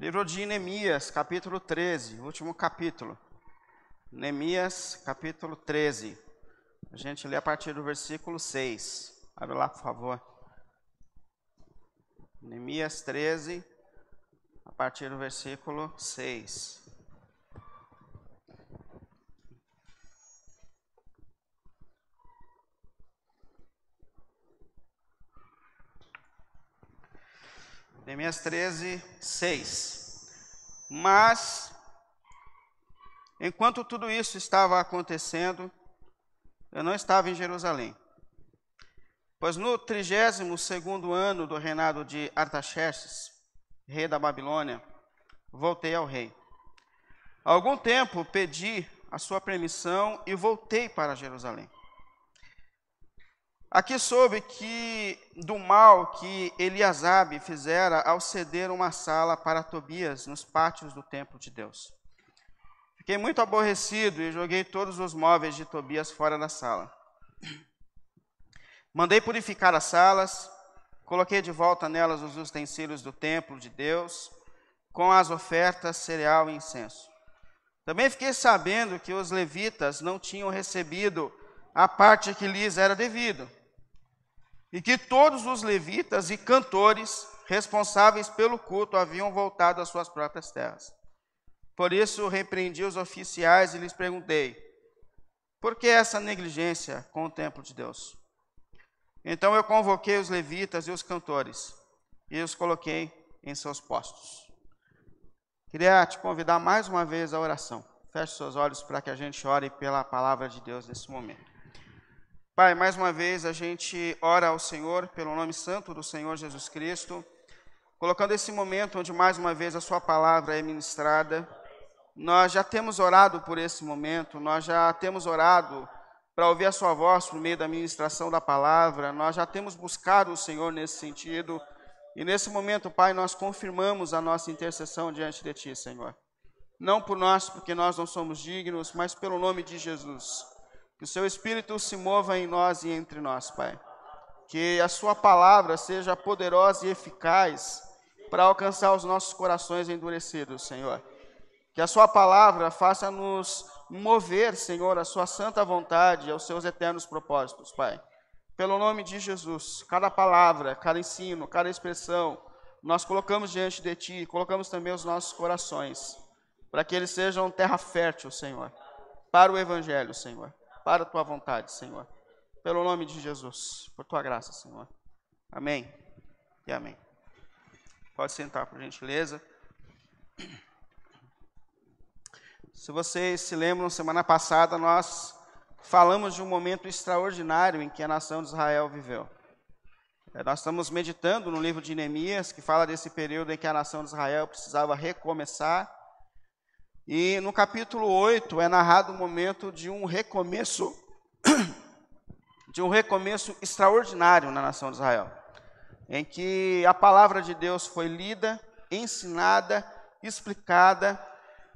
Livro de Neemias, capítulo 13, último capítulo. Neemias, capítulo 13. A gente lê a partir do versículo 6. Abre lá, por favor. Neemias 13, a partir do versículo 6. Neemias 13, 6. Mas, enquanto tudo isso estava acontecendo, eu não estava em Jerusalém. Pois no 32 ano do reinado de Artaxerxes, rei da Babilônia, voltei ao rei. Há algum tempo pedi a sua permissão e voltei para Jerusalém. Aqui soube que do mal que Eliasabe fizera ao ceder uma sala para Tobias nos pátios do templo de Deus. Fiquei muito aborrecido e joguei todos os móveis de Tobias fora da sala. Mandei purificar as salas, coloquei de volta nelas os utensílios do templo de Deus, com as ofertas, cereal e incenso. Também fiquei sabendo que os levitas não tinham recebido a parte que lhes era devido e que todos os levitas e cantores responsáveis pelo culto haviam voltado às suas próprias terras. Por isso repreendi os oficiais e lhes perguntei: por que essa negligência com o templo de Deus? Então eu convoquei os levitas e os cantores e os coloquei em seus postos. Queria te convidar mais uma vez à oração. Feche seus olhos para que a gente ore pela palavra de Deus nesse momento. Pai, mais uma vez a gente ora ao Senhor pelo nome santo do Senhor Jesus Cristo, colocando esse momento onde mais uma vez a Sua palavra é ministrada. Nós já temos orado por esse momento, nós já temos orado para ouvir a Sua voz por meio da ministração da palavra, nós já temos buscado o Senhor nesse sentido. E nesse momento, Pai, nós confirmamos a nossa intercessão diante de Ti, Senhor. Não por nós, porque nós não somos dignos, mas pelo nome de Jesus. Que o seu Espírito se mova em nós e entre nós, Pai. Que a sua palavra seja poderosa e eficaz para alcançar os nossos corações endurecidos, Senhor. Que a sua palavra faça-nos mover, Senhor, a sua santa vontade e aos seus eternos propósitos, Pai. Pelo nome de Jesus, cada palavra, cada ensino, cada expressão, nós colocamos diante de Ti, colocamos também os nossos corações, para que eles sejam terra fértil, Senhor, para o Evangelho, Senhor para a tua vontade, Senhor. Pelo nome de Jesus, por tua graça, Senhor. Amém e amém. Pode sentar, por gentileza. Se vocês se lembram, semana passada nós falamos de um momento extraordinário em que a nação de Israel viveu. É, nós estamos meditando no livro de Neemias, que fala desse período em que a nação de Israel precisava recomeçar e no capítulo 8 é narrado o momento de um recomeço, de um recomeço extraordinário na nação de Israel, em que a palavra de Deus foi lida, ensinada, explicada,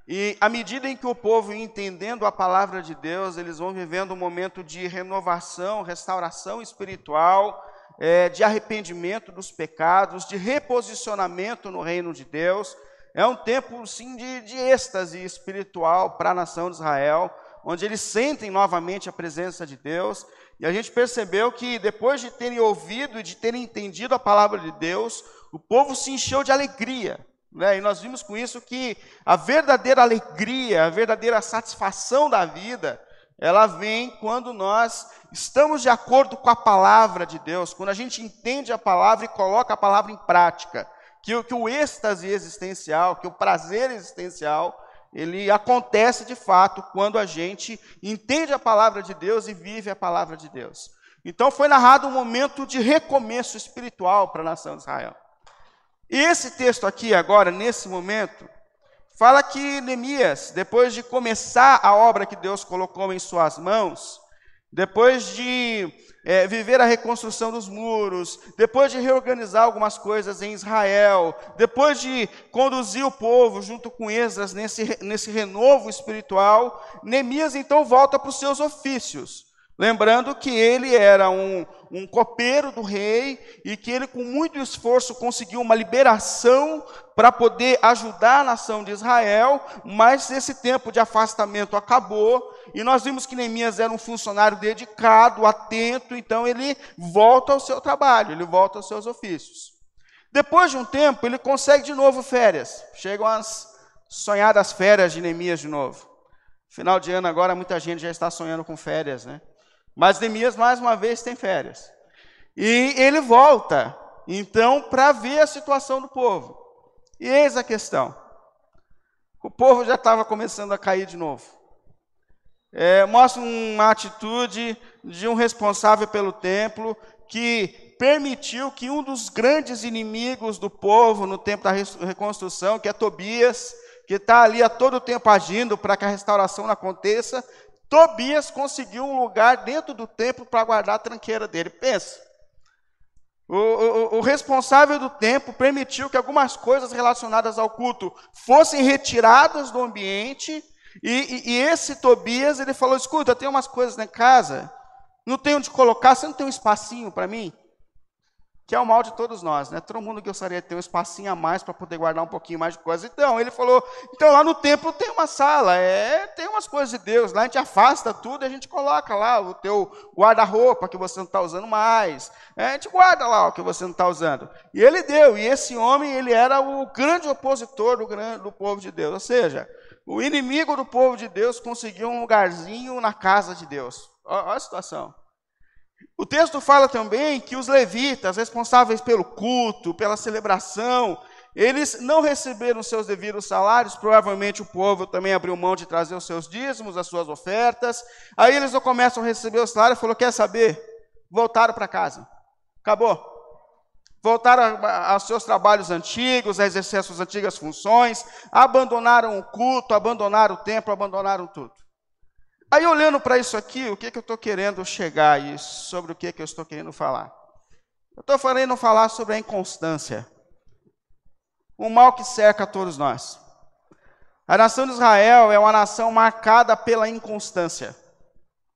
e à medida em que o povo ia entendendo a palavra de Deus, eles vão vivendo um momento de renovação, restauração espiritual, é, de arrependimento dos pecados, de reposicionamento no reino de Deus é um tempo, sim, de, de êxtase espiritual para a nação de Israel, onde eles sentem novamente a presença de Deus. E a gente percebeu que depois de terem ouvido e de terem entendido a palavra de Deus, o povo se encheu de alegria. Né? E nós vimos com isso que a verdadeira alegria, a verdadeira satisfação da vida, ela vem quando nós estamos de acordo com a palavra de Deus, quando a gente entende a palavra e coloca a palavra em prática que, que o êxtase existencial, que o prazer existencial, ele acontece de fato quando a gente entende a palavra de Deus e vive a palavra de Deus. Então foi narrado um momento de recomeço espiritual para a nação de Israel. E esse texto aqui, agora, nesse momento, fala que Neemias, depois de começar a obra que Deus colocou em suas mãos, depois de é, viver a reconstrução dos muros, depois de reorganizar algumas coisas em Israel, depois de conduzir o povo junto com Esdras nesse, nesse renovo espiritual, Neemias então volta para os seus ofícios, Lembrando que ele era um, um copeiro do rei e que ele, com muito esforço, conseguiu uma liberação para poder ajudar a nação de Israel, mas esse tempo de afastamento acabou e nós vimos que Neemias era um funcionário dedicado, atento, então ele volta ao seu trabalho, ele volta aos seus ofícios. Depois de um tempo, ele consegue de novo férias. Chegam as sonhadas férias de Neemias de novo. Final de ano agora, muita gente já está sonhando com férias, né? Mas Neemias, mais uma vez, tem férias. E ele volta, então, para ver a situação do povo. E eis a questão: o povo já estava começando a cair de novo. É, mostra uma atitude de um responsável pelo templo que permitiu que um dos grandes inimigos do povo no tempo da reconstrução, que é Tobias, que está ali a todo tempo agindo para que a restauração não aconteça, Tobias conseguiu um lugar dentro do templo para guardar a tranqueira dele. Pensa. O, o, o, responsável do templo permitiu que algumas coisas relacionadas ao culto fossem retiradas do ambiente. E, e, e esse Tobias, ele falou: escuta, tem umas coisas na casa, não tem onde colocar, você não tem um espacinho para mim? que é o mal de todos nós, né? Todo mundo gostaria de ter um espacinho a mais para poder guardar um pouquinho mais de coisas. Então, ele falou: então lá no templo tem uma sala, é, tem umas coisas de Deus, lá a gente afasta tudo e a gente coloca lá o teu guarda-roupa que você não está usando mais. É, a gente guarda lá o que você não está usando. E ele deu, e esse homem, ele era o grande opositor do, do povo de Deus. Ou seja, o inimigo do povo de Deus conseguiu um lugarzinho na casa de Deus. Olha a situação. O texto fala também que os levitas, responsáveis pelo culto, pela celebração, eles não receberam seus devidos salários, provavelmente o povo também abriu mão de trazer os seus dízimos, as suas ofertas. Aí eles não começam a receber o salário e falou: quer saber? Voltaram para casa. Acabou. Voltaram aos seus trabalhos antigos, a exercer as suas antigas funções, abandonaram o culto, abandonaram o templo, abandonaram tudo. Aí, olhando para isso aqui, o que, que eu estou querendo chegar e sobre o que, que eu estou querendo falar? Eu estou querendo falar sobre a inconstância, o mal que cerca a todos nós. A nação de Israel é uma nação marcada pela inconstância.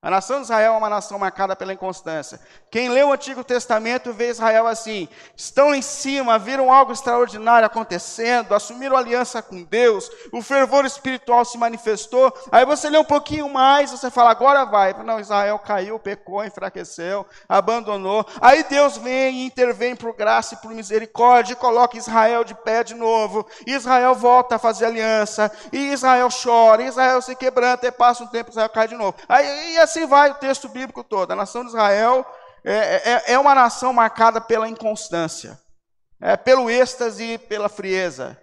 A nação de Israel é uma nação marcada pela inconstância. Quem lê o Antigo Testamento vê Israel assim: estão em cima, viram algo extraordinário acontecendo, assumiram aliança com Deus, o fervor espiritual se manifestou. Aí você lê um pouquinho mais, você fala, agora vai. Não, Israel caiu, pecou, enfraqueceu, abandonou. Aí Deus vem e intervém por graça e por misericórdia e coloca Israel de pé de novo. Israel volta a fazer aliança, e Israel chora, Israel se quebranta, e passa um tempo, Israel cai de novo. Aí, e assim vai o texto bíblico todo. A nação de Israel é, é, é uma nação marcada pela inconstância, é, pelo êxtase e pela frieza.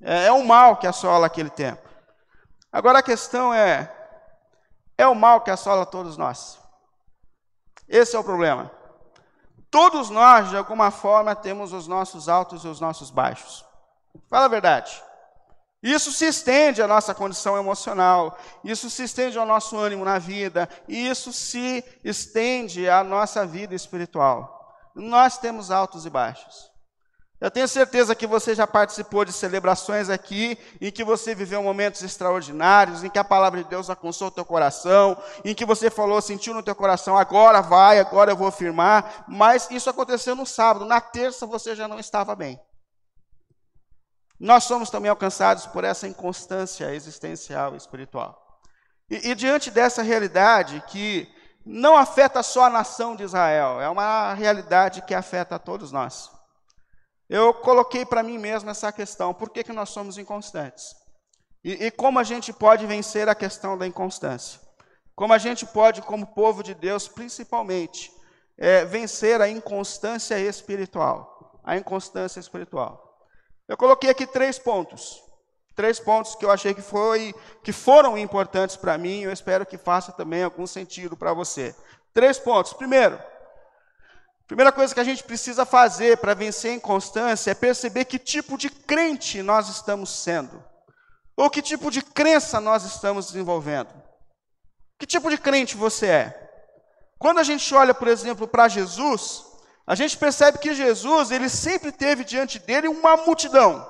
É, é o mal que assola aquele tempo. Agora a questão é: é o mal que assola todos nós? Esse é o problema. Todos nós, de alguma forma, temos os nossos altos e os nossos baixos. Fala a verdade. Isso se estende à nossa condição emocional, isso se estende ao nosso ânimo na vida, isso se estende à nossa vida espiritual. Nós temos altos e baixos. Eu tenho certeza que você já participou de celebrações aqui, em que você viveu momentos extraordinários, em que a palavra de Deus alcançou o teu coração, em que você falou, sentiu no teu coração, agora vai, agora eu vou firmar, mas isso aconteceu no sábado, na terça você já não estava bem. Nós somos também alcançados por essa inconstância existencial e espiritual. E, e, diante dessa realidade que não afeta só a nação de Israel, é uma realidade que afeta a todos nós. Eu coloquei para mim mesmo essa questão: por que, que nós somos inconstantes? E, e como a gente pode vencer a questão da inconstância? Como a gente pode, como povo de Deus, principalmente, é, vencer a inconstância espiritual? A inconstância espiritual. Eu coloquei aqui três pontos. Três pontos que eu achei que, foi, que foram importantes para mim, eu espero que faça também algum sentido para você. Três pontos. Primeiro, primeira coisa que a gente precisa fazer para vencer a inconstância é perceber que tipo de crente nós estamos sendo. Ou que tipo de crença nós estamos desenvolvendo. Que tipo de crente você é? Quando a gente olha, por exemplo, para Jesus, a gente percebe que Jesus, ele sempre teve diante dele uma multidão.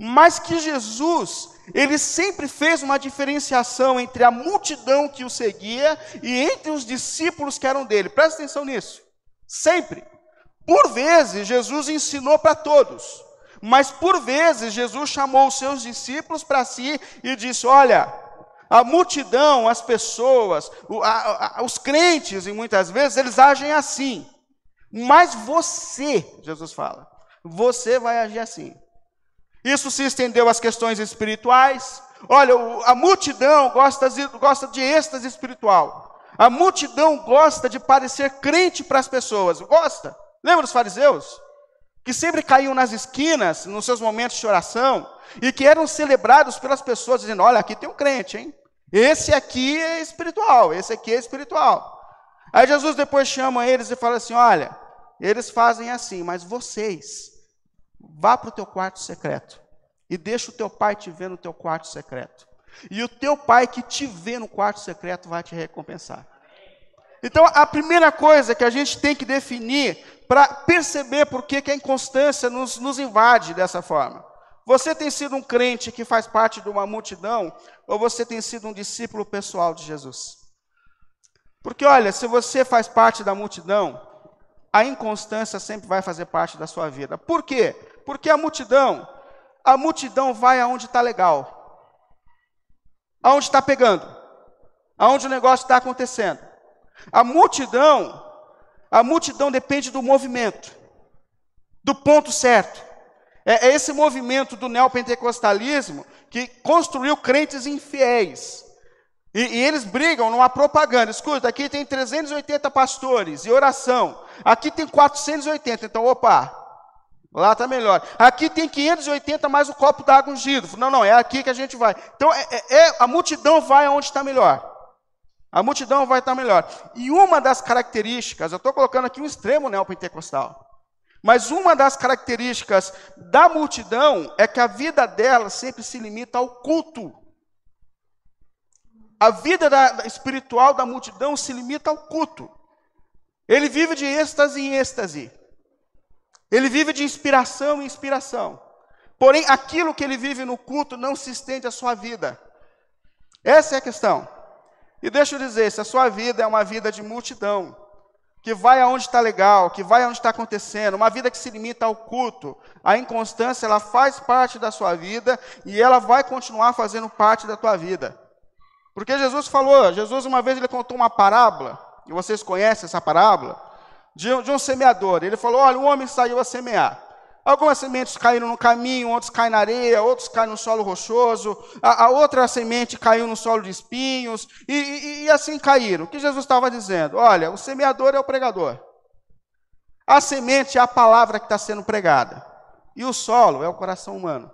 mas que Jesus, ele sempre fez uma diferenciação entre a multidão que o seguia e entre os discípulos que eram dele. Presta atenção nisso. Sempre. Por vezes, Jesus ensinou para todos, mas por vezes, Jesus chamou os seus discípulos para si e disse: Olha, a multidão, as pessoas, os crentes, e muitas vezes, eles agem assim. Mas você, Jesus fala, você vai agir assim. Isso se estendeu às questões espirituais. Olha, a multidão gosta de, gosta de êxtase espiritual. A multidão gosta de parecer crente para as pessoas. Gosta. Lembra dos fariseus? Que sempre caíam nas esquinas, nos seus momentos de oração, e que eram celebrados pelas pessoas, dizendo: Olha, aqui tem um crente, hein? Esse aqui é espiritual, esse aqui é espiritual. Aí Jesus depois chama eles e fala assim: Olha, eles fazem assim, mas vocês Vá para o teu quarto secreto e deixa o teu pai te ver no teu quarto secreto. E o teu pai que te vê no quarto secreto vai te recompensar. Então, a primeira coisa que a gente tem que definir para perceber por que, a inconstância nos, nos invade dessa forma. Você tem sido um crente que faz parte de uma multidão ou você tem sido um discípulo pessoal de Jesus? Porque, olha, se você faz parte da multidão, a inconstância sempre vai fazer parte da sua vida. Por quê? Porque a multidão, a multidão vai aonde está legal, aonde está pegando, aonde o negócio está acontecendo. A multidão, a multidão depende do movimento, do ponto certo. É, é esse movimento do neopentecostalismo que construiu crentes infiéis. E, e, eles brigam numa propaganda. Escuta, aqui tem 380 pastores e oração. Aqui tem 480. Então, opa, Lá está melhor. Aqui tem 580 mais o copo d'água ungido. Não, não, é aqui que a gente vai. Então, é, é, é a multidão vai aonde está melhor. A multidão vai estar tá melhor. E uma das características, eu estou colocando aqui um extremo neopentecostal. Mas uma das características da multidão é que a vida dela sempre se limita ao culto. A vida da, espiritual da multidão se limita ao culto. Ele vive de êxtase em êxtase. Ele vive de inspiração em inspiração. Porém, aquilo que ele vive no culto não se estende à sua vida. Essa é a questão. E deixa eu dizer, se a sua vida é uma vida de multidão, que vai aonde está legal, que vai aonde está acontecendo, uma vida que se limita ao culto, a inconstância, ela faz parte da sua vida e ela vai continuar fazendo parte da tua vida. Porque Jesus falou, Jesus uma vez ele contou uma parábola, e vocês conhecem essa parábola, de, de um semeador. Ele falou: olha, um homem saiu a semear. Algumas sementes caíram no caminho, outros caem na areia, outros caem no solo rochoso, a, a outra semente caiu no solo de espinhos, e, e, e assim caíram. O que Jesus estava dizendo? Olha, o semeador é o pregador. A semente é a palavra que está sendo pregada. E o solo é o coração humano.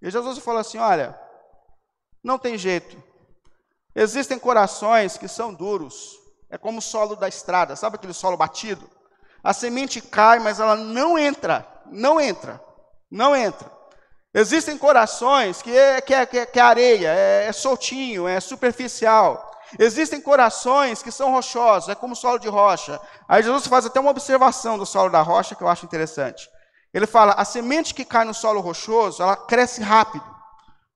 E Jesus falou assim: olha, não tem jeito. Existem corações que são duros, é como o solo da estrada, sabe aquele solo batido? A semente cai, mas ela não entra, não entra, não entra. Existem corações que é, que é, que é, que é areia, é, é soltinho, é superficial. Existem corações que são rochosos, é como solo de rocha. Aí Jesus faz até uma observação do solo da rocha que eu acho interessante. Ele fala: a semente que cai no solo rochoso, ela cresce rápido.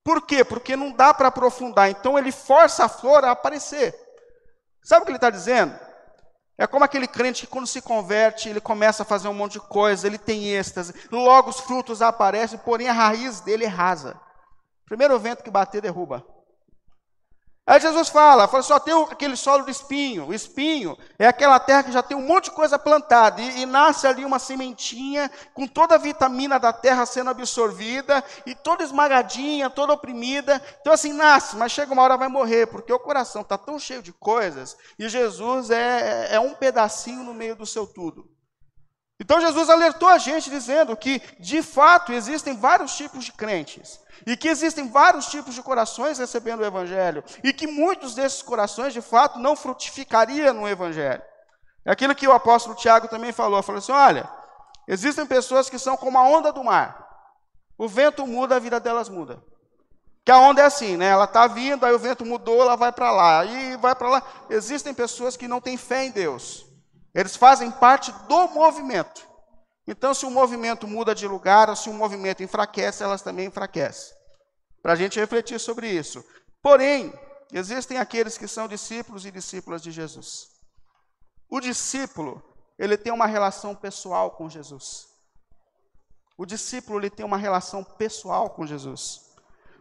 Por quê? Porque não dá para aprofundar. Então ele força a flor a aparecer. Sabe o que ele está dizendo? É como aquele crente que, quando se converte, ele começa a fazer um monte de coisa, ele tem êxtase, logo os frutos aparecem, porém a raiz dele é rasa. Primeiro vento que bater, derruba. Aí Jesus fala, fala só tem aquele solo de espinho. O espinho é aquela terra que já tem um monte de coisa plantada e, e, nasce ali uma sementinha com toda a vitamina da terra sendo absorvida e toda esmagadinha, toda oprimida. Então assim nasce, mas chega uma hora vai morrer porque o coração está tão cheio de coisas e Jesus é, é um pedacinho no meio do seu tudo. Então Jesus alertou a gente dizendo que de fato existem vários tipos de crentes. E que existem vários tipos de corações recebendo o Evangelho. E que muitos desses corações, de fato, não frutificariam no Evangelho. É aquilo que o apóstolo Tiago também falou. Falou assim: olha, existem pessoas que são como a onda do mar. O vento muda, a vida delas muda. Que a onda é assim, né? Ela está vindo, aí o vento mudou, ela vai para lá, aí vai para lá. Existem pessoas que não têm fé em Deus. Eles fazem parte do movimento. Então, se o movimento muda de lugar, ou se o movimento enfraquece, elas também enfraquecem. Para a gente refletir sobre isso. Porém, existem aqueles que são discípulos e discípulas de Jesus. O discípulo, ele tem uma relação pessoal com Jesus. O discípulo, ele tem uma relação pessoal com Jesus.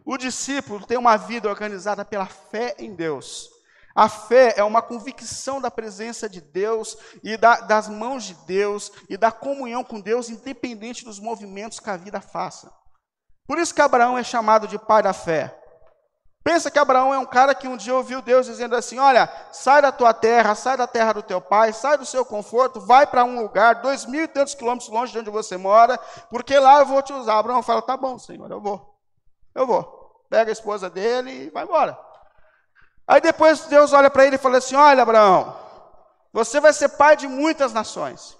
O discípulo tem uma vida organizada pela fé em Deus. A fé é uma convicção da presença de Deus e da, das mãos de Deus e da comunhão com Deus, independente dos movimentos que a vida faça. Por isso que Abraão é chamado de pai da fé. Pensa que Abraão é um cara que um dia ouviu Deus dizendo assim: Olha, sai da tua terra, sai da terra do teu pai, sai do seu conforto, vai para um lugar, dois mil e tantos quilômetros longe de onde você mora, porque lá eu vou te usar. Abraão fala: Tá bom, Senhor, eu vou. Eu vou. Pega a esposa dele e vai embora. Aí depois Deus olha para ele e fala assim: Olha, Abraão, você vai ser pai de muitas nações.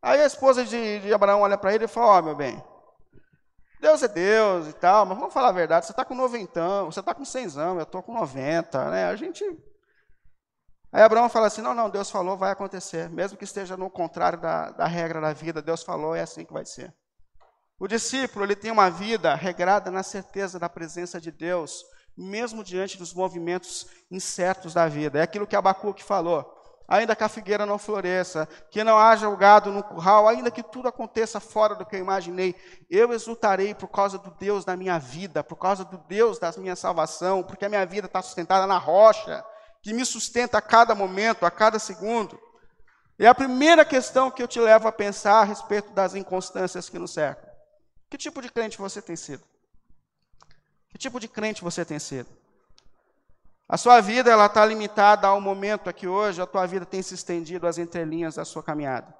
Aí a esposa de, de Abraão olha para ele e fala: Ó, oh, meu bem, Deus é Deus e tal, mas vamos falar a verdade: você está com noventão, você está com cenzão, eu estou com 90, né? A gente. Aí Abraão fala assim: Não, não, Deus falou, vai acontecer. Mesmo que esteja no contrário da, da regra da vida, Deus falou, é assim que vai ser. O discípulo, ele tem uma vida regrada na certeza da presença de Deus mesmo diante dos movimentos incertos da vida. É aquilo que Abacuque falou. Ainda que a figueira não floresça, que não haja o gado no curral, ainda que tudo aconteça fora do que eu imaginei, eu exultarei por causa do Deus da minha vida, por causa do Deus da minha salvação, porque a minha vida está sustentada na rocha, que me sustenta a cada momento, a cada segundo. E a primeira questão que eu te levo a pensar a respeito das inconstâncias que nos cercam: que tipo de crente você tem sido? Que tipo de crente você tem sido? A sua vida ela está limitada ao momento aqui hoje, a tua vida tem se estendido às entrelinhas da sua caminhada.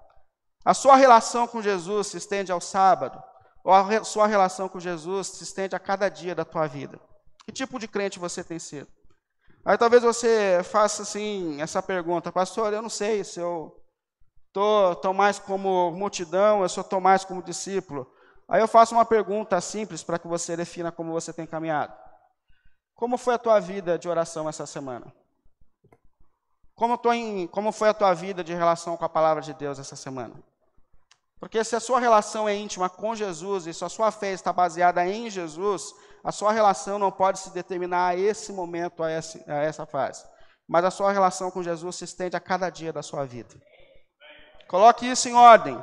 A sua relação com Jesus se estende ao sábado, ou a sua relação com Jesus se estende a cada dia da tua vida. Que tipo de crente você tem sido? Aí talvez você faça assim essa pergunta, pastor, eu não sei se eu tô, tô mais como multidão, eu sou mais como discípulo. Aí eu faço uma pergunta simples para que você defina como você tem caminhado. Como foi a tua vida de oração essa semana? Como, em, como foi a tua vida de relação com a palavra de Deus essa semana? Porque se a sua relação é íntima com Jesus e se a sua fé está baseada em Jesus, a sua relação não pode se determinar a esse momento, a a essa fase. Mas a sua relação com Jesus se estende a cada dia da sua vida. Coloque isso em ordem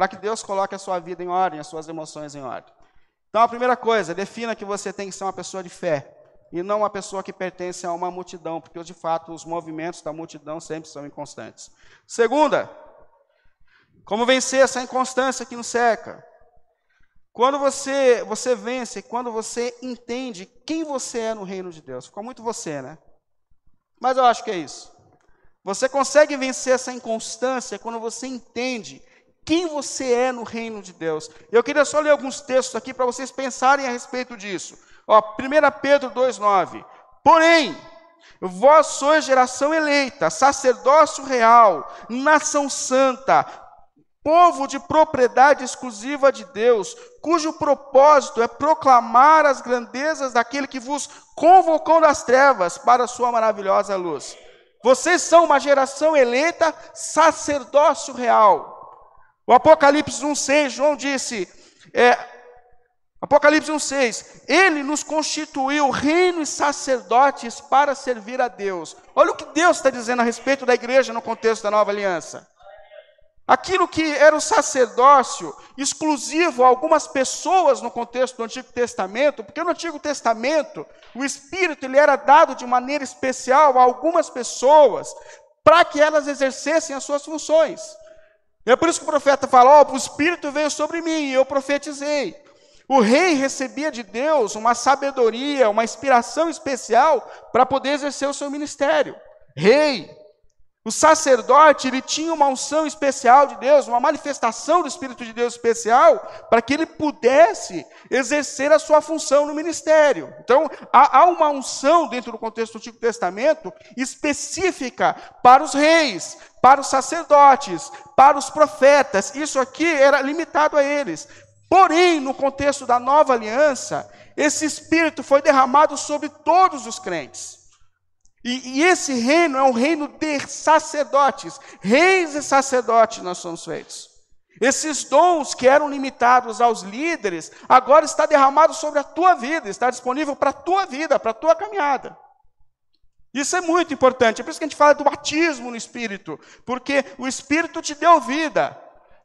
para que Deus coloque a sua vida em ordem, as suas emoções em ordem. Então, a primeira coisa, defina que você tem que ser uma pessoa de fé e não uma pessoa que pertence a uma multidão, porque de fato os movimentos da multidão sempre são inconstantes. Segunda, como vencer essa inconstância que nos seca? Quando você, você vence, quando você entende quem você é no reino de Deus. Ficou muito você, né? Mas eu acho que é isso. Você consegue vencer essa inconstância quando você entende quem você é no reino de Deus. Eu queria só ler alguns textos aqui para vocês pensarem a respeito disso. Ó, 1 Pedro 2,9. Porém, vós sois geração eleita, sacerdócio real, nação santa, povo de propriedade exclusiva de Deus, cujo propósito é proclamar as grandezas daquele que vos convocou das trevas para a sua maravilhosa luz. Vocês são uma geração eleita, sacerdócio real. O Apocalipse 1,6, João disse, é, Apocalipse 1,6, Ele nos constituiu reino e sacerdotes para servir a Deus. Olha o que Deus está dizendo a respeito da igreja no contexto da nova aliança. Aquilo que era o sacerdócio exclusivo a algumas pessoas no contexto do Antigo Testamento, porque no Antigo Testamento o Espírito ele era dado de maneira especial a algumas pessoas para que elas exercessem as suas funções. É por isso que o profeta fala: Ó, oh, o Espírito veio sobre mim e eu profetizei. O rei recebia de Deus uma sabedoria, uma inspiração especial para poder exercer o seu ministério. Rei, o sacerdote, ele tinha uma unção especial de Deus, uma manifestação do Espírito de Deus especial, para que ele pudesse exercer a sua função no ministério. Então, há, uma unção dentro do contexto do Antigo Testamento específica para os reis, para os sacerdotes, para os profetas. Isso aqui era limitado a eles. Porém, no contexto da nova aliança, esse Espírito foi derramado sobre todos os crentes. E, e, esse reino é um reino de sacerdotes. Reis e sacerdotes nós somos feitos. Esses dons que eram limitados aos líderes, agora está derramado sobre a tua vida, está disponível para a tua vida, para a tua caminhada. Isso é muito importante, é por isso que a gente fala do batismo no Espírito, porque o Espírito te deu vida,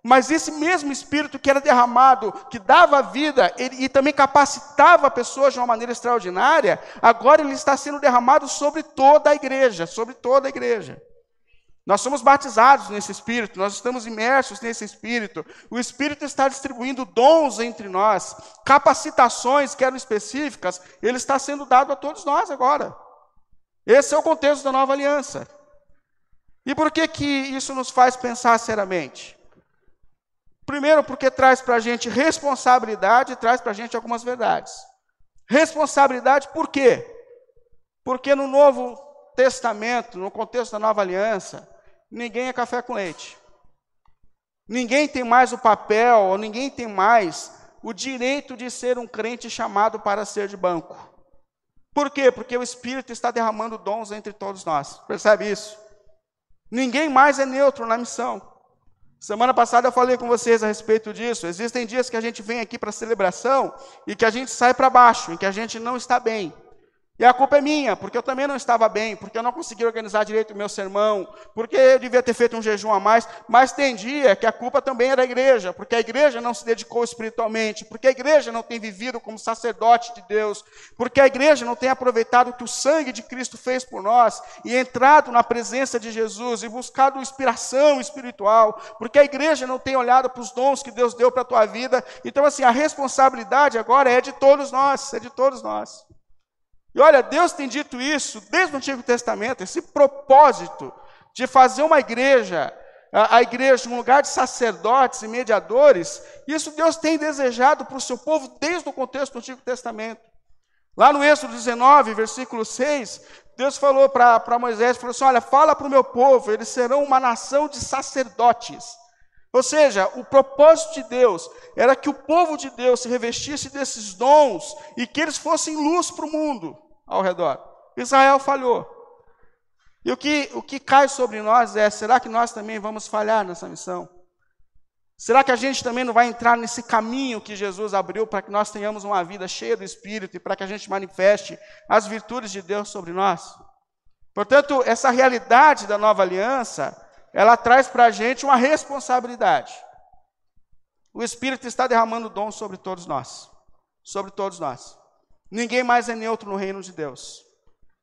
mas esse mesmo Espírito que era derramado, que dava vida ele, e também capacitava pessoas de uma maneira extraordinária, agora ele está sendo derramado sobre toda a igreja, sobre toda a igreja. Nós somos batizados nesse Espírito, nós estamos imersos nesse Espírito. O Espírito está distribuindo dons entre nós, capacitações que eram específicas, ele está sendo dado a todos nós agora. Esse é o contexto da nova aliança. E por que, que isso nos faz pensar seriamente? Primeiro, porque traz para a gente responsabilidade e traz para a gente algumas verdades. Responsabilidade por quê? Porque no Novo Testamento, no contexto da nova aliança, ninguém é café com leite. Ninguém tem mais o papel, ou ninguém tem mais o direito de ser um crente chamado para ser de banco. Por quê? Porque o Espírito está derramando dons entre todos nós. Percebe isso? Ninguém mais é neutro na missão. Semana passada eu falei com vocês a respeito disso. Existem dias que a gente vem aqui para celebração e que a gente sai para baixo, em que a gente não está bem. E a culpa é minha, porque eu também não estava bem, porque eu não consegui organizar direito o meu sermão, porque eu devia ter feito um jejum a mais, mas tem dia que a culpa também é da igreja, porque a igreja não se dedicou espiritualmente, porque a igreja não tem vivido como sacerdote de Deus, porque a igreja não tem aproveitado o que o sangue de Cristo fez por nós e entrado na presença de Jesus e buscado inspiração espiritual, porque a igreja não tem olhado para os dons que Deus deu para a tua vida. Então, assim, a responsabilidade agora é de todos nós, é de todos nós. E olha, Deus tem dito isso desde o Antigo Testamento, esse propósito de fazer uma igreja, a, a igreja, um lugar de sacerdotes e mediadores, isso Deus tem desejado para o seu povo desde o contexto do Antigo Testamento. Lá no Êxodo 19, versículo 6, Deus falou para Moisés, falou assim, olha, fala para o meu povo, eles serão uma nação de sacerdotes. Ou seja, o propósito de Deus era que o povo de Deus se revestisse desses dons e que eles fossem luz para o mundo ao redor. Israel falhou. E o que, o que cai sobre nós é: será que nós também vamos falhar nessa missão? Será que a gente também não vai entrar nesse caminho que Jesus abriu para que nós tenhamos uma vida cheia do Espírito e para que a gente manifeste as virtudes de Deus sobre nós? Portanto, essa realidade da nova aliança, ela traz para a gente uma responsabilidade. O Espírito está derramando dom sobre todos nós. Sobre todos nós. Ninguém mais é neutro no reino de Deus.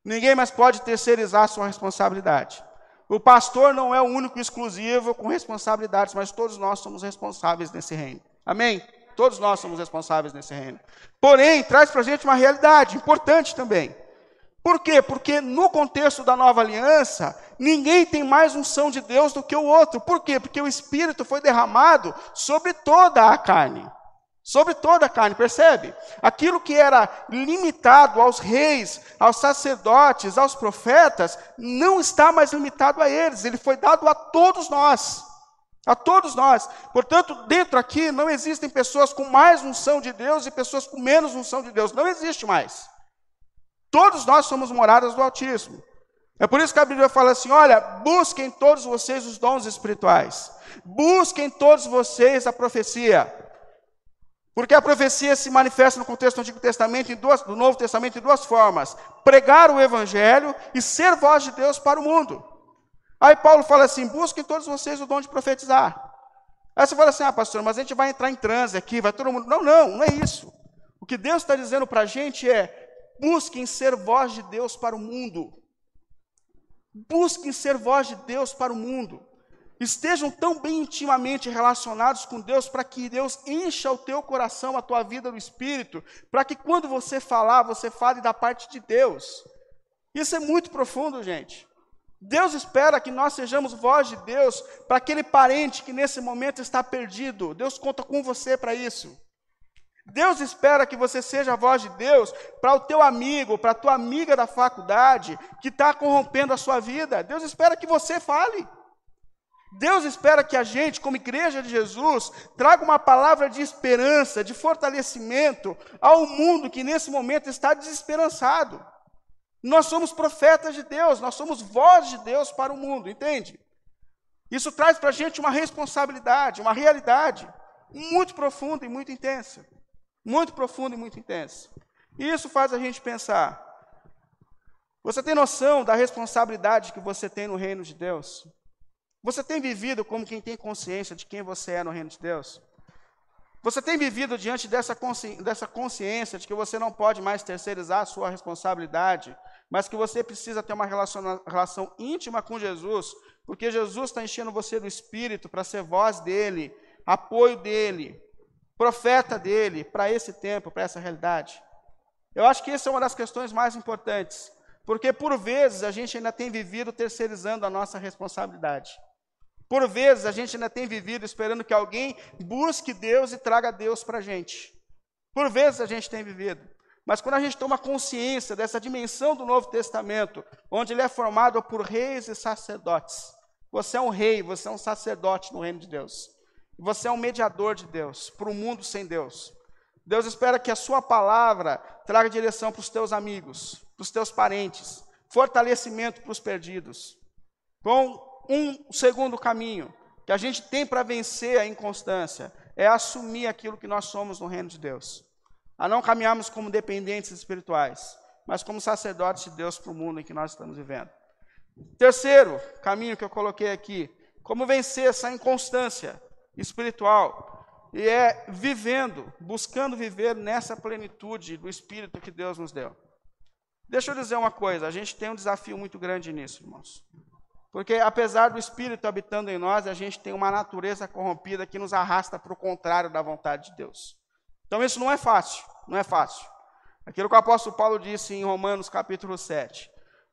Ninguém mais pode terceirizar sua responsabilidade. O pastor não é o único exclusivo com responsabilidades, mas todos nós somos responsáveis nesse reino. Amém? Todos nós somos responsáveis nesse reino. Porém, traz para a gente uma realidade importante também. Por quê? Porque no contexto da nova aliança, ninguém tem mais unção de Deus do que o outro. Por quê? Porque o Espírito foi derramado sobre toda a carne. Sobre toda a carne, percebe? Aquilo que era limitado aos reis, aos sacerdotes, aos profetas, não está mais limitado a eles, ele foi dado a todos nós. A todos nós. Portanto, dentro aqui não existem pessoas com mais unção de Deus e pessoas com menos unção de Deus. Não existe mais. Todos nós somos moradas do Altíssimo. É por isso que a Bíblia fala assim: olha, busquem todos vocês os dons espirituais, busquem todos vocês a profecia. Porque a profecia se manifesta no contexto do Antigo Testamento, duas, do Novo Testamento, em duas formas: pregar o Evangelho e ser voz de Deus para o mundo. Aí Paulo fala assim: busquem todos vocês o dom de profetizar. Aí você fala assim: ah, pastor, mas a gente vai entrar em transe aqui, vai todo mundo. Não, não, não é isso. O que Deus está dizendo para a gente é: busquem ser voz de Deus para o mundo. Busquem ser voz de Deus para o mundo estejam tão bem intimamente relacionados com Deus, para que Deus encha o teu coração, a tua vida do Espírito, para que quando você falar, você fale da parte de Deus. Isso é muito profundo, gente. Deus espera que nós sejamos voz de Deus para aquele parente que nesse momento está perdido. Deus conta com você para isso. Deus espera que você seja a voz de Deus para o teu amigo, para a tua amiga da faculdade que está corrompendo a sua vida. Deus espera que você fale. Deus espera que a gente, como igreja de Jesus, traga uma palavra de esperança, de fortalecimento ao mundo que nesse momento está desesperançado. Nós somos profetas de Deus, nós somos voz de Deus para o mundo, entende? Isso traz para a gente uma responsabilidade, uma realidade muito profunda e muito intensa. Muito profunda e muito intensa. E isso faz a gente pensar. Você tem noção da responsabilidade que você tem no reino de Deus? Você tem vivido como quem tem consciência de quem você é no reino de Deus? Você tem vivido diante dessa, consci... dessa consciência de que você não pode mais terceirizar a sua responsabilidade, mas que você precisa ter uma relação, relação íntima com Jesus, porque Jesus está enchendo você do Espírito para ser voz dele, apoio dele, profeta dele para esse tempo, para essa realidade. Eu acho que essa é uma das questões mais importantes, porque por vezes a gente ainda tem vivido terceirizando a nossa responsabilidade. Por vezes a gente ainda tem vivido esperando que alguém busque Deus e traga Deus para a gente. Por vezes a gente tem vivido. Mas quando a gente toma consciência dessa dimensão do Novo Testamento, onde ele é formado por reis e sacerdotes, você é um rei, você é um sacerdote no reino de Deus. Você é um mediador de Deus para um mundo sem Deus. Deus espera que a sua palavra traga direção para os teus amigos, para os teus parentes, fortalecimento para os perdidos. Com um segundo caminho que a gente tem para vencer a inconstância é assumir aquilo que nós somos no reino de Deus. A não caminharmos como dependentes espirituais, mas como sacerdotes de Deus para o mundo em que nós estamos vivendo. Terceiro caminho que eu coloquei aqui, como vencer essa inconstância espiritual, e é vivendo, buscando viver nessa plenitude do Espírito que Deus nos deu. Deixa eu dizer uma coisa, a gente tem um desafio muito grande nisso, irmãos. Porque apesar do Espírito habitando em nós, a gente tem uma natureza corrompida que nos arrasta para o contrário da vontade de Deus. Então isso não é fácil, não é fácil. Aquilo que o apóstolo Paulo disse em Romanos capítulo 7.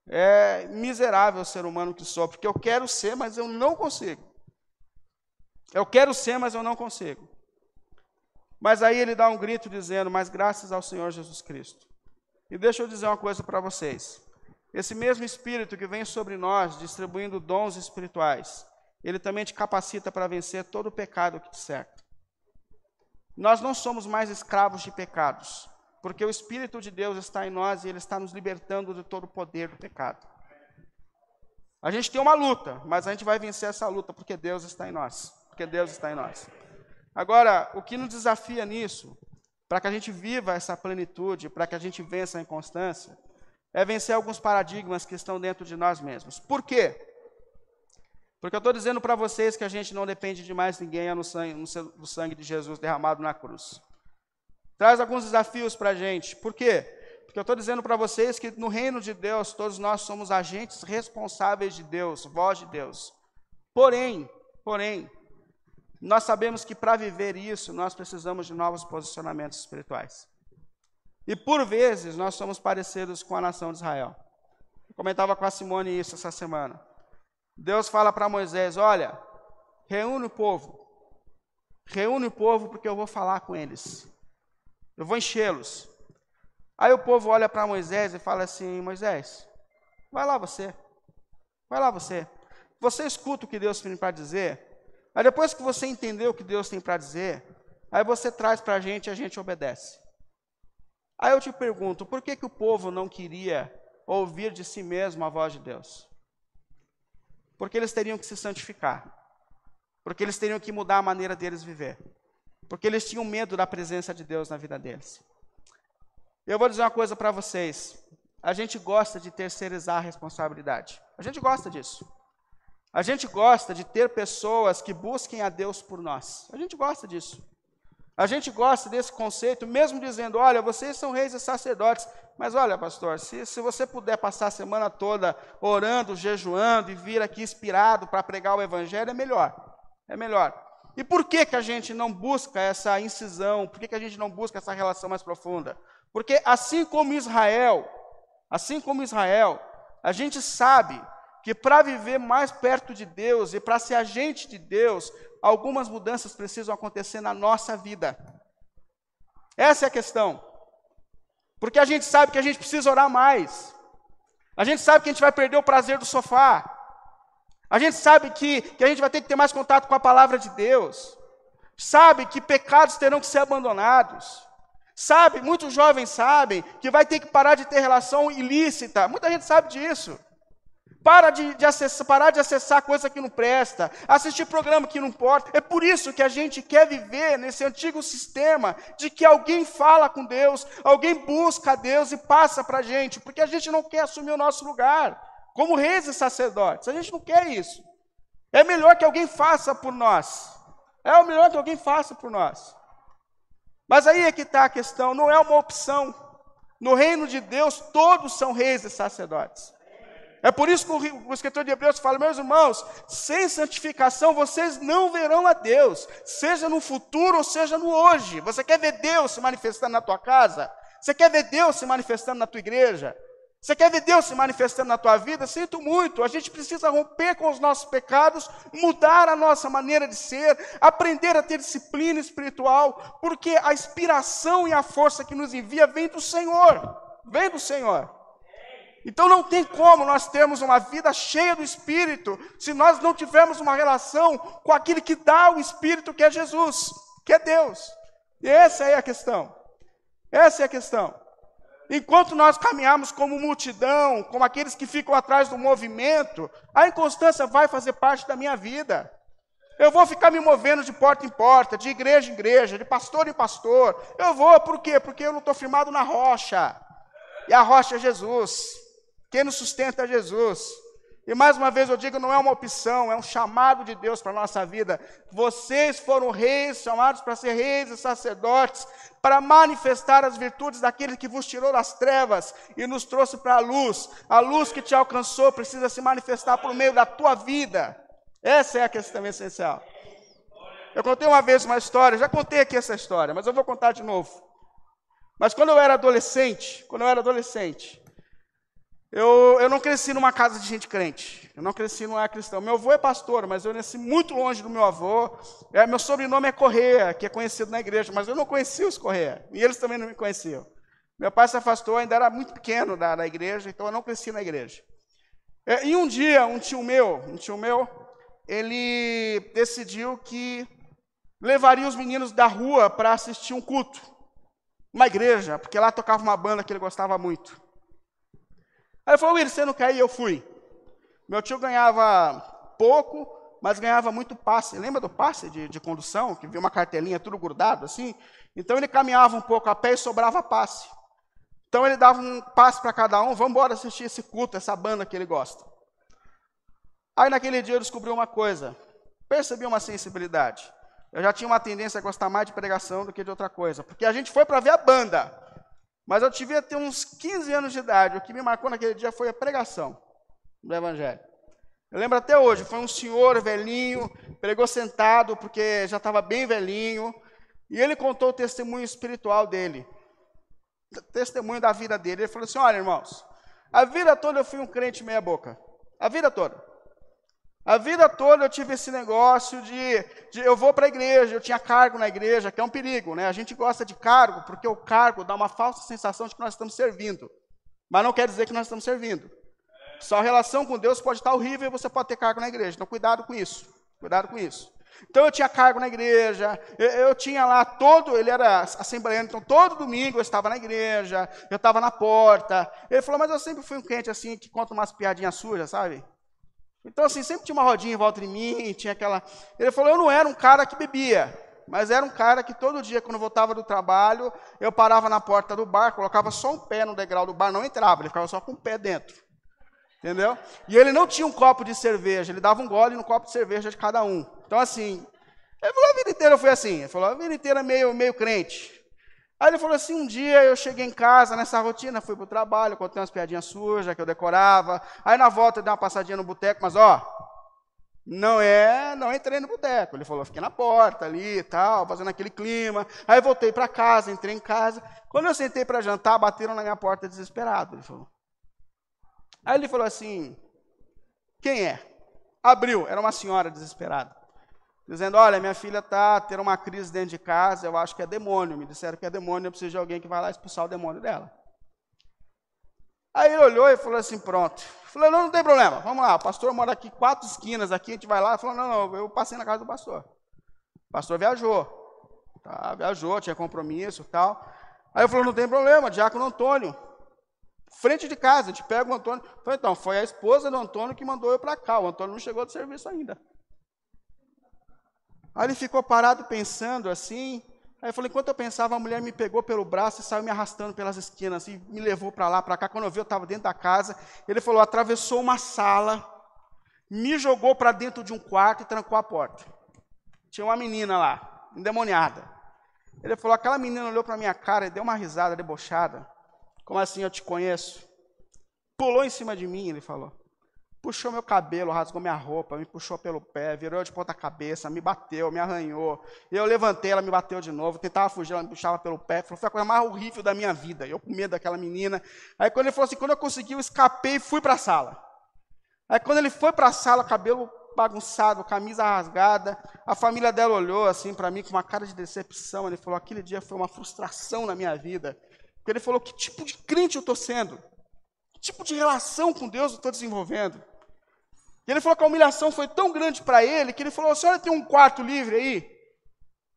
É miserável o ser humano que sou, porque eu quero ser, mas eu não consigo. Eu quero ser, mas eu não consigo. Mas aí ele dá um grito dizendo: Mas graças ao Senhor Jesus Cristo. E deixa eu dizer uma coisa para vocês. Esse mesmo Espírito que vem sobre nós, distribuindo dons espirituais, ele também te capacita para vencer todo o pecado que te cerca. Nós não somos mais escravos de pecados, porque o Espírito de Deus está em nós e ele está nos libertando de todo o poder do pecado. A gente tem uma luta, mas a gente vai vencer essa luta porque Deus está em nós. Porque Deus está em nós. Agora, o que nos desafia nisso, para que a gente viva essa plenitude, para que a gente vença a inconstância, é vencer alguns paradigmas que estão dentro de nós mesmos. Por quê? Porque eu estou dizendo para vocês que a gente não depende de mais ninguém no sangue, no sangue de Jesus derramado na cruz. Traz alguns desafios para a gente. Por quê? Porque eu estou dizendo para vocês que no reino de Deus, todos nós somos agentes responsáveis de Deus, voz de Deus. Porém, porém, nós sabemos que para viver isso, nós precisamos de novos posicionamentos espirituais. E por vezes nós somos parecidos com a nação de Israel. Eu comentava com a Simone isso essa semana. Deus fala para Moisés: Olha, reúne o povo. Reúne o povo porque eu vou falar com eles. Eu vou enchê-los. Aí o povo olha para Moisés e fala assim: Moisés, vai lá você. Vai lá você. Você escuta o que Deus tem para dizer. Aí depois que você entendeu o que Deus tem para dizer, aí você traz para a gente e a gente obedece. Aí eu te pergunto, por que, que o povo não queria ouvir de si mesmo a voz de Deus? Porque eles teriam que se santificar. Porque eles teriam que mudar a maneira deles viver. Porque eles tinham medo da presença de Deus na vida deles. Eu vou dizer uma coisa para vocês. A gente gosta de terceirizar a responsabilidade. A gente gosta disso. A gente gosta de ter pessoas que busquem a Deus por nós. A gente gosta disso. A gente gosta desse conceito, mesmo dizendo: olha, vocês são reis e sacerdotes, mas olha, pastor, se, se você puder passar a semana toda orando, jejuando e vir aqui inspirado para pregar o evangelho, é melhor. É melhor. E por que, que a gente não busca essa incisão? Por que, que a gente não busca essa relação mais profunda? Porque assim como Israel, assim como Israel, a gente sabe que para viver mais perto de Deus e para ser agente de Deus, algumas mudanças precisam acontecer na nossa vida. Essa é a questão. Porque a gente sabe que a gente precisa orar mais. A gente sabe que a gente vai perder o prazer do sofá. A gente sabe que, que a gente vai ter que ter mais contato com a palavra de Deus. Sabe que pecados terão que ser abandonados. Sabe, muitos jovens sabem que vai ter que parar de ter relação ilícita. Muita gente sabe disso. Para de, de acessar, parar de acessar coisa que não presta, assistir programa que não importa. É por isso que a gente quer viver nesse antigo sistema de que alguém fala com Deus, alguém busca a Deus e passa para a gente, porque a gente não quer assumir o nosso lugar como reis e sacerdotes. A gente não quer isso. É melhor que alguém faça por nós. É o melhor que alguém faça por nós. Mas aí é que está a questão, não é uma opção. No reino de Deus, todos são reis e sacerdotes. É por isso que o escritor de Hebreus fala, meus irmãos, sem santificação vocês não verão a Deus, seja no futuro ou seja no hoje. Você quer ver Deus se manifestando na tua casa? Você quer ver Deus se manifestando na tua igreja? Você quer ver Deus se manifestando na tua vida? Sinto muito, a gente precisa romper com os nossos pecados, mudar a nossa maneira de ser, aprender a ter disciplina espiritual, porque a inspiração e a força que nos envia vem do Senhor, vem do Senhor. Então não tem como nós termos uma vida cheia do Espírito se nós não tivermos uma relação com aquele que dá o Espírito, que é Jesus, que é Deus. E essa é a questão. Essa é a questão. Enquanto nós caminhamos como multidão, como aqueles que ficam atrás do movimento, a inconstância vai fazer parte da minha vida. Eu vou ficar me movendo de porta em porta, de igreja em igreja, de pastor em pastor. Eu vou, por quê? Porque eu não estou firmado na rocha. E a rocha é Jesus. Quem nos sustenta é Jesus. E mais uma vez eu digo, não é uma opção, é um chamado de Deus para a nossa vida. Vocês foram reis, chamados para ser reis e sacerdotes, para manifestar as virtudes daquele que vos tirou das trevas e nos trouxe para a luz. A luz que te alcançou precisa se manifestar por meio da tua vida. Essa é a questão essencial. Eu contei uma vez uma história, já contei aqui essa história, mas eu vou contar de novo. Mas quando eu era adolescente, quando eu era adolescente, eu, eu não cresci numa casa de gente crente. Eu não cresci num lar cristão. Meu avô é pastor, mas eu nasci muito longe do meu avô. É, meu sobrenome é Correia, que é conhecido na igreja, mas eu não conhecia os Correia. E eles também não me conheciam. Meu pai se afastou, ainda era muito pequeno da, da igreja, então eu não cresci na igreja. É, e um dia, um tio meu, um tio meu, ele decidiu que levaria os meninos da rua para assistir um culto. Uma igreja, porque lá tocava uma banda que ele gostava muito. Aí ele falou, Wilson, você não quer ir? Eu fui. Meu tio ganhava pouco, mas ganhava muito passe. Lembra do passe de, de condução, que viu uma cartelinha tudo grudado assim? Então ele caminhava um pouco a pé e sobrava passe. Então ele dava um passe para cada um, vamos embora assistir esse culto, essa banda que ele gosta. Aí naquele dia eu descobri uma coisa, percebi uma sensibilidade. Eu já tinha uma tendência a gostar mais de pregação do que de outra coisa, porque a gente foi para ver a banda. Mas eu devia ter uns 15 anos de idade. O que me marcou naquele dia foi a pregação do Evangelho. Eu lembro até hoje, foi um senhor velhinho, pregou sentado, porque já estava bem velhinho, e ele contou o testemunho espiritual dele, testemunho da vida dele. Ele falou assim: Olha, irmãos, a vida toda eu fui um crente meia-boca, a vida toda. A vida toda eu tive esse negócio de, de eu vou para a igreja, eu tinha cargo na igreja, que é um perigo, né? A gente gosta de cargo porque o cargo dá uma falsa sensação de que nós estamos servindo, mas não quer dizer que nós estamos servindo. Sua relação com Deus pode estar horrível e você pode ter cargo na igreja. Então cuidado com isso. Cuidado com isso. Então eu tinha cargo na igreja, eu, eu, tinha lá todo, ele era assembleano, então todo domingo eu estava na igreja, eu estava na porta. Ele falou, mas eu sempre fui um crente assim que conta umas piadinhas sujas, sabe? Então, assim, sempre tinha uma rodinha em volta de mim, tinha aquela. Ele falou: eu não era um cara que bebia, mas era um cara que todo dia, quando voltava do trabalho, eu parava na porta do bar, colocava só um pé no degrau do bar, não entrava, ele ficava só com o pé dentro. Entendeu? E ele não tinha um copo de cerveja, ele dava um gole no copo de cerveja de cada um. Então, assim, ele falou: a vida inteira eu fui assim. Ele falou: a vida inteira meio, meio crente. Aí ele falou assim: um dia eu cheguei em casa nessa rotina, fui para o trabalho, contei umas piadinhas sujas que eu decorava. Aí na volta eu dei uma passadinha no boteco, mas ó, não é, não entrei no boteco. Ele falou: fiquei na porta ali e tal, fazendo aquele clima. Aí voltei para casa, entrei em casa. Quando eu sentei para jantar, bateram na minha porta desesperado. Ele falou. Aí ele falou assim: quem é? Abriu, era uma senhora desesperada dizendo: Olha, minha filha está tendo uma crise dentro de casa, eu acho que é demônio. Me disseram que é demônio, eu preciso de alguém que vai lá expulsar o demônio dela. Aí ele olhou e falou assim: Pronto. Falei: Não, não tem problema, vamos lá. O pastor mora aqui, quatro esquinas aqui, a gente vai lá. Ele falou: Não, não, eu passei na casa do pastor. O pastor viajou, tá, viajou, tinha compromisso e tal. Aí eu falou: Não tem problema, Diácono Antônio. Frente de casa, a gente pega o Antônio. Falei, então, foi a esposa do Antônio que mandou eu para cá. O Antônio não chegou do serviço ainda. Aí ele ficou parado pensando assim. Aí eu falei, enquanto eu pensava, a mulher me pegou pelo braço e saiu me arrastando pelas esquinas e me levou para lá, para cá. Quando eu vi, eu estava dentro da casa. Ele falou, atravessou uma sala, me jogou para dentro de um quarto e trancou a porta. Tinha uma menina lá, endemoniada. Ele falou, aquela menina olhou para minha cara e deu uma risada debochada. Como assim eu te conheço? Pulou em cima de mim, ele falou. Puxou meu cabelo, rasgou minha roupa, me puxou pelo pé, virou de ponta cabeça, me bateu, me arranhou. Eu levantei, ela me bateu de novo, tentava fugir, ela me puxava pelo pé. Falou, foi a coisa mais horrível da minha vida. Eu com medo daquela menina. Aí quando ele falou assim, quando eu consegui, eu escapei e fui para a sala. Aí quando ele foi para a sala, cabelo bagunçado, camisa rasgada, a família dela olhou assim para mim com uma cara de decepção. Ele falou, aquele dia foi uma frustração na minha vida. Porque ele falou: que tipo de crente eu estou sendo? Que tipo de relação com Deus eu estou desenvolvendo? E ele falou que a humilhação foi tão grande para ele que ele falou: a senhora tem um quarto livre aí?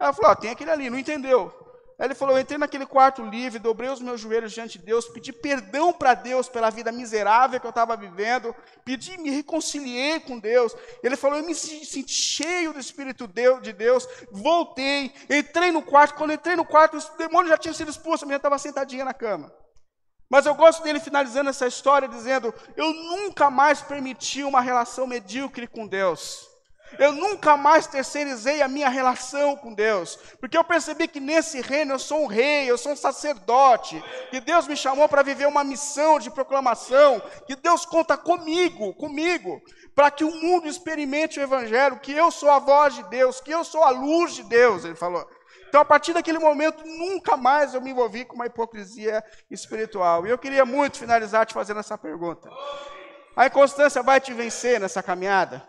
Ela falou: tem aquele ali, não entendeu. Aí ele falou: eu entrei naquele quarto livre, dobrei os meus joelhos diante de Deus, pedi perdão para Deus pela vida miserável que eu estava vivendo, pedi, me reconciliei com Deus. Ele falou: eu me senti cheio do Espírito de Deus, voltei, entrei no quarto. Quando entrei no quarto, o demônio já tinha sido expulso, a minha estava sentadinha na cama. Mas eu gosto dele finalizando essa história dizendo: eu nunca mais permiti uma relação medíocre com Deus. Eu nunca mais terceirizei a minha relação com Deus, porque eu percebi que nesse reino eu sou um rei, eu sou um sacerdote, que Deus me chamou para viver uma missão de proclamação, que Deus conta comigo, comigo, para que o mundo experimente o evangelho, que eu sou a voz de Deus, que eu sou a luz de Deus, ele falou. Então, a partir daquele momento, nunca mais eu me envolvi com uma hipocrisia espiritual. E eu queria muito finalizar te fazendo essa pergunta. A inconstância vai te vencer nessa caminhada?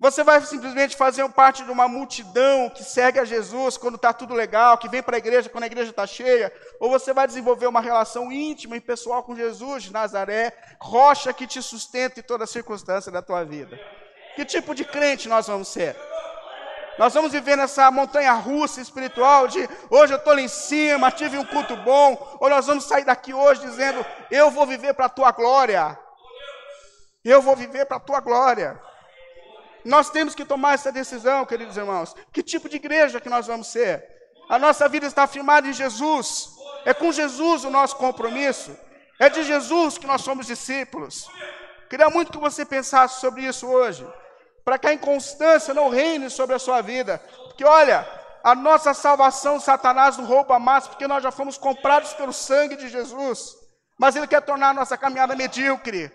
Você vai simplesmente fazer parte de uma multidão que segue a Jesus quando está tudo legal, que vem para a igreja quando a igreja está cheia, ou você vai desenvolver uma relação íntima e pessoal com Jesus de Nazaré, rocha que te sustenta em toda circunstância da tua vida. Que tipo de crente nós vamos ser? Nós vamos viver nessa montanha russa espiritual de hoje eu estou lá em cima, tive um culto bom, ou nós vamos sair daqui hoje dizendo eu vou viver para a tua glória. Eu vou viver para a tua glória. Nós temos que tomar essa decisão, queridos irmãos. Que tipo de igreja que nós vamos ser? A nossa vida está firmada em Jesus. É com Jesus o nosso compromisso. É de Jesus que nós somos discípulos. Queria muito que você pensasse sobre isso hoje. Para que a inconstância não reine sobre a sua vida. Porque olha, a nossa salvação, Satanás não rouba mais, porque nós já fomos comprados pelo sangue de Jesus. Mas ele quer tornar a nossa caminhada medíocre.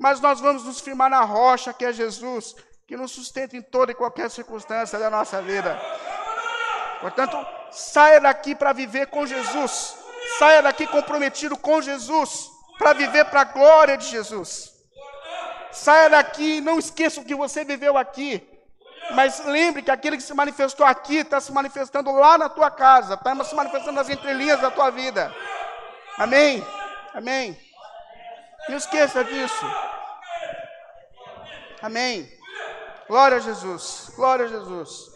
Mas nós vamos nos firmar na rocha que é Jesus que nos sustenta em toda e qualquer circunstância da nossa vida. Portanto, saia daqui para viver com Jesus. Saia daqui comprometido com Jesus, para viver para a glória de Jesus. Saia daqui, não esqueça o que você viveu aqui. Mas lembre que aquele que se manifestou aqui está se manifestando lá na tua casa, está se manifestando nas entrelinhas da tua vida. Amém? Amém? Não esqueça disso. Amém. Glória a Jesus, glória a Jesus.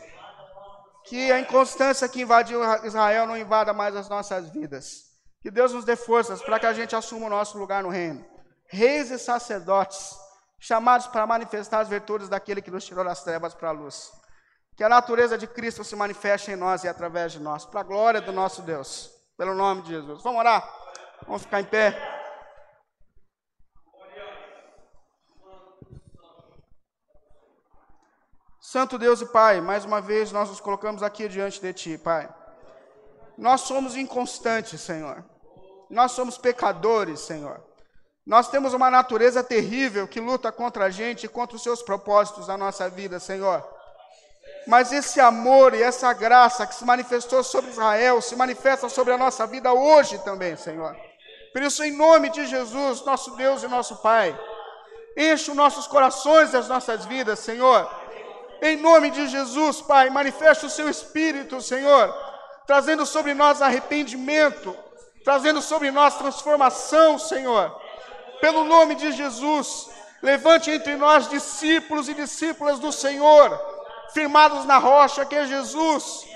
Que a inconstância que invadiu Israel não invada mais as nossas vidas. Que Deus nos dê forças para que a gente assuma o nosso lugar no reino. Reis e sacerdotes, chamados para manifestar as virtudes daquele que nos tirou das trevas para a luz. Que a natureza de Cristo se manifeste em nós e através de nós, para a glória do nosso Deus. Pelo nome de Jesus. Vamos orar? Vamos ficar em pé. Santo Deus e Pai, mais uma vez nós nos colocamos aqui diante de Ti, Pai. Nós somos inconstantes, Senhor. Nós somos pecadores, Senhor. Nós temos uma natureza terrível que luta contra a gente e contra os seus propósitos na nossa vida, Senhor. Mas esse amor e essa graça que se manifestou sobre Israel se manifesta sobre a nossa vida hoje também, Senhor. Por isso, em nome de Jesus, nosso Deus e nosso Pai, enche os nossos corações e as nossas vidas, Senhor em nome de Jesus, Pai, manifesta o seu Espírito, Senhor, trazendo sobre nós arrependimento, trazendo sobre nós transformação, Senhor. Pelo nome de Jesus, levante entre nós discípulos e discípulas do Senhor, firmados na rocha que é Jesus,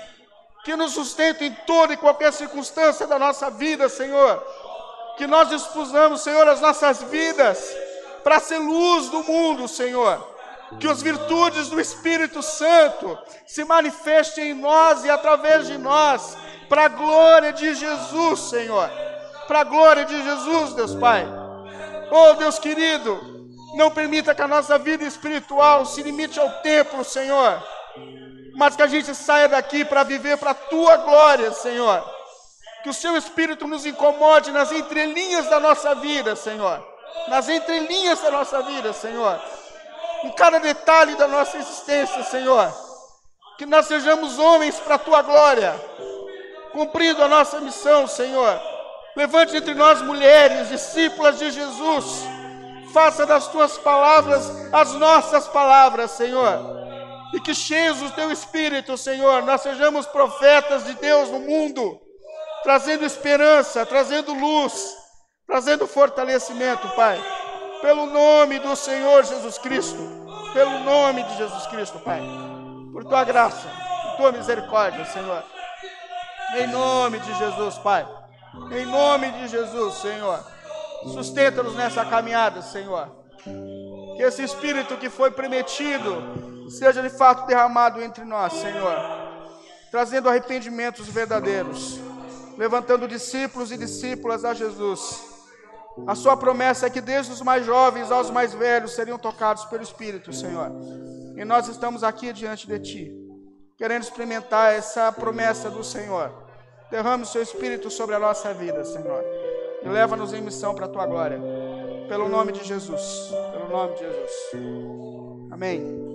que nos sustenta em toda e qualquer circunstância da nossa vida, Senhor. Que nós dispusamos, Senhor, as nossas vidas para ser luz do mundo, Senhor. Que as virtudes do Espírito Santo se manifestem em nós e através de nós, para a glória de Jesus, Senhor. Para a glória de Jesus, Deus Pai. Oh, Deus querido, não permita que a nossa vida espiritual se limite ao templo, Senhor. Mas que a gente saia daqui para viver para a tua glória, Senhor. Que o seu Espírito nos incomode nas entrelinhas da nossa vida, Senhor. Nas entrelinhas da nossa vida, Senhor. Em cada detalhe da nossa existência, Senhor. Que nós sejamos homens para a tua glória. Cumprindo a nossa missão, Senhor. Levante entre nós mulheres, discípulas de Jesus. Faça das tuas palavras as nossas palavras, Senhor. E que cheios do teu espírito, Senhor, nós sejamos profetas de Deus no mundo trazendo esperança, trazendo luz, trazendo fortalecimento, Pai. Pelo nome do Senhor Jesus Cristo, pelo nome de Jesus Cristo, Pai. Por tua graça, por tua misericórdia, Senhor. Em nome de Jesus, Pai. Em nome de Jesus, Senhor. Sustenta-nos nessa caminhada, Senhor. Que esse espírito que foi prometido seja de fato derramado entre nós, Senhor. Trazendo arrependimentos verdadeiros levantando discípulos e discípulas a Jesus. A sua promessa é que desde os mais jovens aos mais velhos seriam tocados pelo Espírito, Senhor. E nós estamos aqui diante de Ti, querendo experimentar essa promessa do Senhor. Derrame o Seu Espírito sobre a nossa vida, Senhor. E leva-nos em missão para a Tua glória. Pelo nome de Jesus. Pelo nome de Jesus. Amém. Amém.